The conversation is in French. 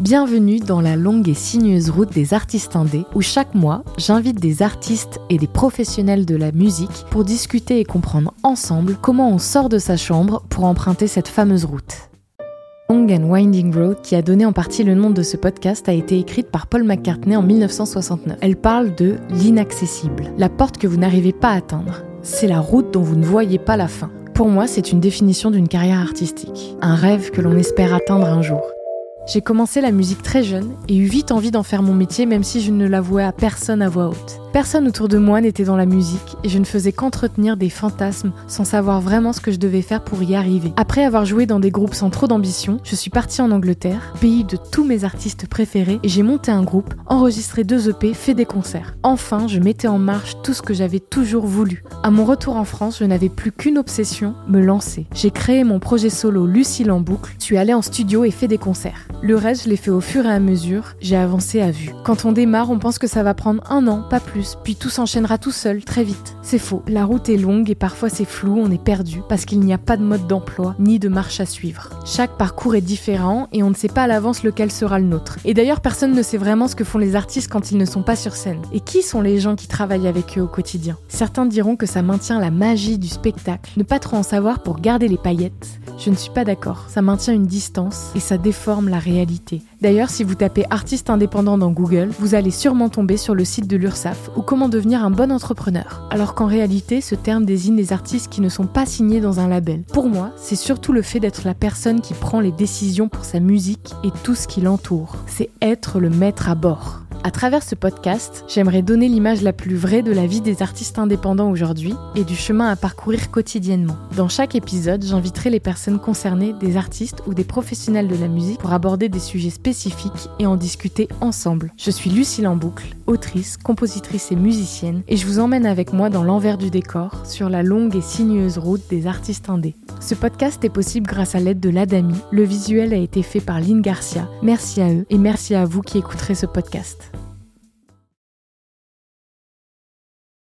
Bienvenue dans la longue et sinueuse route des artistes indés où chaque mois, j'invite des artistes et des professionnels de la musique pour discuter et comprendre ensemble comment on sort de sa chambre pour emprunter cette fameuse route. Long and Winding Road, qui a donné en partie le nom de ce podcast, a été écrite par Paul McCartney en 1969. Elle parle de l'inaccessible, la porte que vous n'arrivez pas à atteindre. C'est la route dont vous ne voyez pas la fin. Pour moi, c'est une définition d'une carrière artistique, un rêve que l'on espère atteindre un jour. J'ai commencé la musique très jeune et eu vite envie d'en faire mon métier même si je ne l'avouais à personne à voix haute. Personne autour de moi n'était dans la musique et je ne faisais qu'entretenir des fantasmes sans savoir vraiment ce que je devais faire pour y arriver. Après avoir joué dans des groupes sans trop d'ambition, je suis partie en Angleterre, pays de tous mes artistes préférés, et j'ai monté un groupe, enregistré deux EP, fait des concerts. Enfin, je mettais en marche tout ce que j'avais toujours voulu. À mon retour en France, je n'avais plus qu'une obsession, me lancer. J'ai créé mon projet solo Lucille en boucle, suis allée en studio et fait des concerts. Le reste, je l'ai fait au fur et à mesure, j'ai avancé à vue. Quand on démarre, on pense que ça va prendre un an, pas plus puis tout s'enchaînera tout seul, très vite. C'est faux, la route est longue et parfois c'est flou, on est perdu, parce qu'il n'y a pas de mode d'emploi, ni de marche à suivre. Chaque parcours est différent et on ne sait pas à l'avance lequel sera le nôtre. Et d'ailleurs, personne ne sait vraiment ce que font les artistes quand ils ne sont pas sur scène. Et qui sont les gens qui travaillent avec eux au quotidien? Certains diront que ça maintient la magie du spectacle, ne pas trop en savoir pour garder les paillettes. Je ne suis pas d'accord, ça maintient une distance et ça déforme la réalité. D'ailleurs, si vous tapez artiste indépendant dans Google, vous allez sûrement tomber sur le site de l'URSAF ou comment devenir un bon entrepreneur. Alors qu'en réalité, ce terme désigne des artistes qui ne sont pas signés dans un label. Pour moi, c'est surtout le fait d'être la personne qui prend les décisions pour sa musique et tout ce qui l'entoure. C'est être le maître à bord. À travers ce podcast, j'aimerais donner l'image la plus vraie de la vie des artistes indépendants aujourd'hui et du chemin à parcourir quotidiennement. Dans chaque épisode, j'inviterai les personnes concernées, des artistes ou des professionnels de la musique pour aborder des sujets spécifiques et en discuter ensemble. Je suis Lucille en boucle, autrice, compositrice et musicienne, et je vous emmène avec moi dans l'envers du décor sur la longue et sinueuse route des artistes indés. Ce podcast est possible grâce à l'aide de l'Adami. Le visuel a été fait par Lynn Garcia. Merci à eux et merci à vous qui écouterez ce podcast.